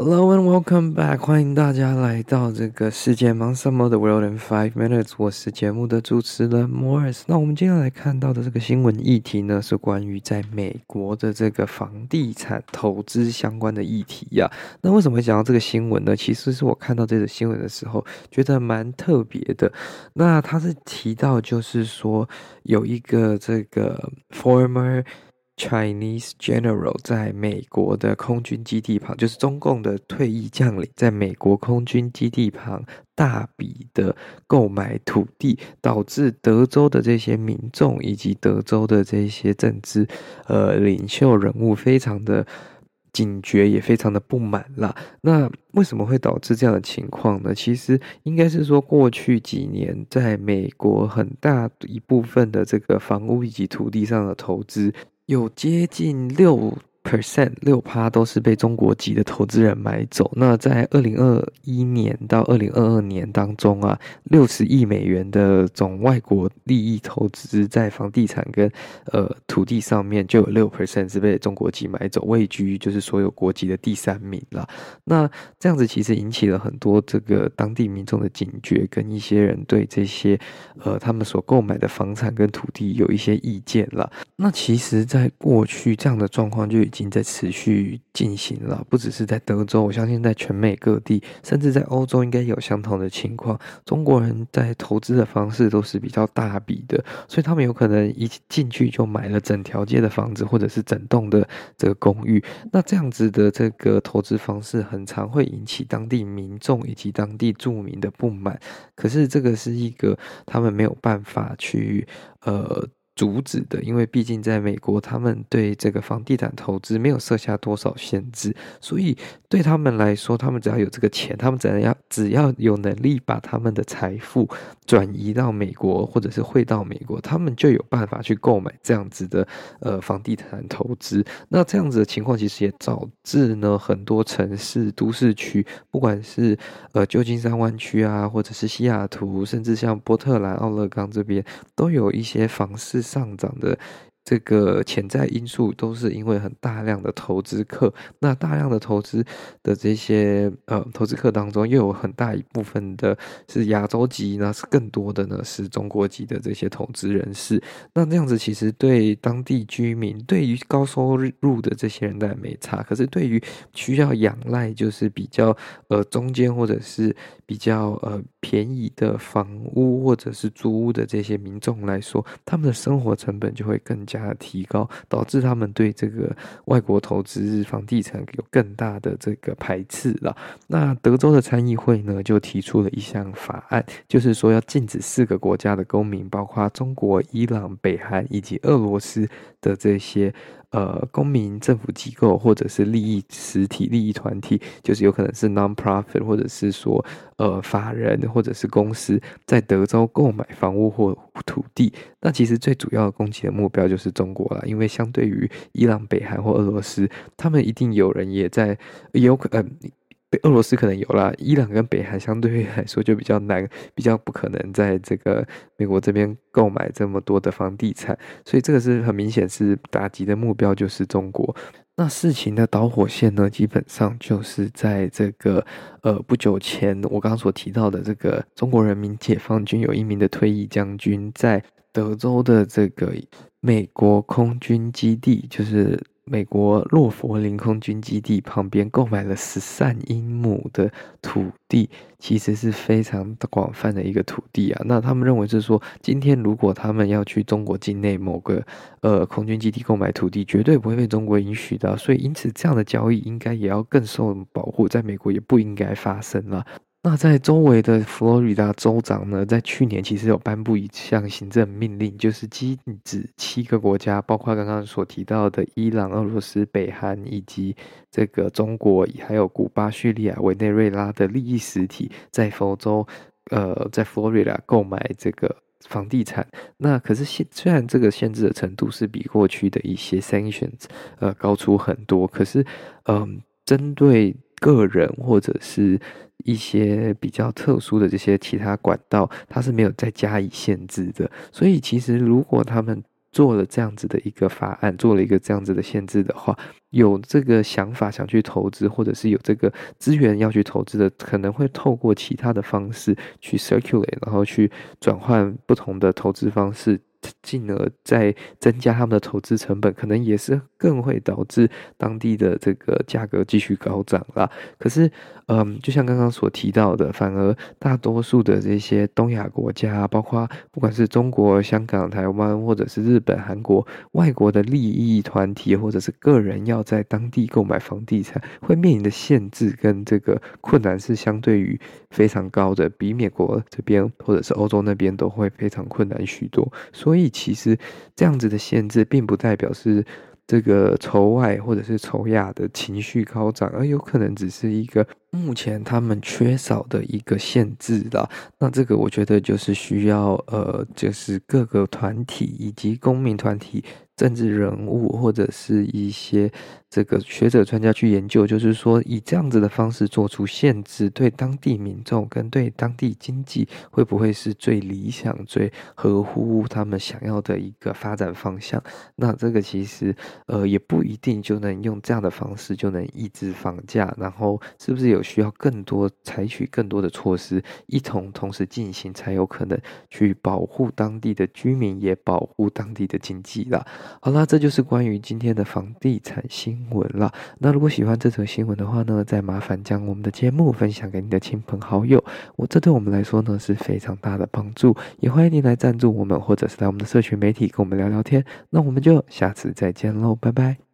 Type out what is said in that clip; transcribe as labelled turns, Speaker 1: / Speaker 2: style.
Speaker 1: Hello and welcome back，欢迎大家来到这个世界忙什么的 World in Five Minutes，我是节目的主持人 Morris。那我们今天来看到的这个新闻议题呢，是关于在美国的这个房地产投资相关的议题呀、那为什么会讲到这个新闻呢？其实是我看到这个新闻的时候，觉得蛮特别的。那他是提到，就是说有一个这个 former Chinese general 在美国的空军基地旁，就是中共的退役将领，在美国空军基地旁大笔的购买土地，导致德州的这些民众以及德州的这些政治呃领袖人物非常的警觉，也非常的不满啦。那为什么会导致这样的情况呢？其实应该是说，过去几年在美国很大一部分的这个房屋以及土地上的投资。有接近六 percent 六趴都是被中国籍的投资人买走。那在二零二一年到二零二二年当中啊，六十亿美元的总外国利益投资在房地产跟呃土地上面，就有六 percent 是被中国籍买走，位居就是所有国籍的第三名了。那这样子其实引起了很多这个当地民众的警觉，跟一些人对这些呃他们所购买的房产跟土地有一些意见了。那其实，在过去这样的状况就已经。已经在持续进行了，不只是在德州，我相信在全美各地，甚至在欧洲，应该有相同的情况。中国人在投资的方式都是比较大笔的，所以他们有可能一进去就买了整条街的房子，或者是整栋的这个公寓。那这样子的这个投资方式，很常会引起当地民众以及当地住民的不满。可是这个是一个他们没有办法去呃。阻止的，因为毕竟在美国，他们对这个房地产投资没有设下多少限制，所以对他们来说，他们只要有这个钱，他们只要只要有能力把他们的财富转移到美国，或者是汇到美国，他们就有办法去购买这样子的呃房地产投资。那这样子的情况，其实也导致呢很多城市都市区，不管是呃旧金山湾区啊，或者是西雅图，甚至像波特兰、奥勒冈这边，都有一些房市。上涨的。这个潜在因素都是因为很大量的投资客，那大量的投资的这些呃投资客当中，又有很大一部分的是亚洲籍，那是更多的呢是中国籍的这些投资人士。那这样子其实对当地居民，对于高收入的这些人当然没差，可是对于需要仰赖就是比较呃中间或者是比较呃便宜的房屋或者是租屋的这些民众来说，他们的生活成本就会更加。提高，导致他们对这个外国投资房地产有更大的这个排斥了。那德州的参议会呢，就提出了一项法案，就是说要禁止四个国家的公民，包括中国、伊朗、北韩以及俄罗斯的这些。呃，公民、政府机构或者是利益实体、利益团体，就是有可能是 non-profit，或者是说呃法人或者是公司，在德州购买房屋或土地。那其实最主要的攻击的目标就是中国了，因为相对于伊朗、北韩或俄罗斯，他们一定有人也在，有可能。被俄罗斯可能有啦，伊朗跟北韩相对来说就比较难，比较不可能在这个美国这边购买这么多的房地产，所以这个是很明显是打击的目标就是中国。那事情的导火线呢，基本上就是在这个呃不久前我刚刚所提到的这个中国人民解放军有一名的退役将军在德州的这个美国空军基地，就是。美国洛佛林空军基地旁边购买了十三英亩的土地，其实是非常广泛的一个土地啊。那他们认为是说，今天如果他们要去中国境内某个呃空军基地购买土地，绝对不会被中国允许的。所以，因此这样的交易应该也要更受保护，在美国也不应该发生了。那在周围的佛罗里达州长呢，在去年其实有颁布一项行政命令，就是禁止七个国家，包括刚刚所提到的伊朗、俄罗斯、北韩以及这个中国，还有古巴、叙利亚、委内瑞拉的利益实体，在佛州，呃，在佛罗里达购买这个房地产。那可是现虽然这个限制的程度是比过去的一些 sanctions 呃高出很多，可是嗯，针对个人或者是一些比较特殊的这些其他管道，它是没有再加以限制的。所以，其实如果他们做了这样子的一个法案，做了一个这样子的限制的话，有这个想法想去投资，或者是有这个资源要去投资的，可能会透过其他的方式去 circulate，然后去转换不同的投资方式。进而再增加他们的投资成本，可能也是更会导致当地的这个价格继续高涨啦。可是，嗯，就像刚刚所提到的，反而大多数的这些东亚国家，包括不管是中国、香港、台湾，或者是日本、韩国，外国的利益团体或者是个人要在当地购买房地产，会面临的限制跟这个困难是相对于非常高的，比美国这边或者是欧洲那边都会非常困难许多。所以，其实这样子的限制，并不代表是这个仇外或者是仇亚的情绪高涨，而有可能只是一个目前他们缺少的一个限制啦。那这个，我觉得就是需要呃，就是各个团体以及公民团体。政治人物或者是一些这个学者专家去研究，就是说以这样子的方式做出限制，对当地民众跟对当地经济会不会是最理想、最合乎他们想要的一个发展方向？那这个其实呃也不一定就能用这样的方式就能抑制房价，然后是不是有需要更多采取更多的措施一同同时进行，才有可能去保护当地的居民，也保护当地的经济啦。好啦，这就是关于今天的房地产新闻了。那如果喜欢这则新闻的话呢，再麻烦将我们的节目分享给你的亲朋好友，我这对我们来说呢是非常大的帮助。也欢迎您来赞助我们，或者是来我们的社群媒体跟我们聊聊天。那我们就下次再见喽，拜拜。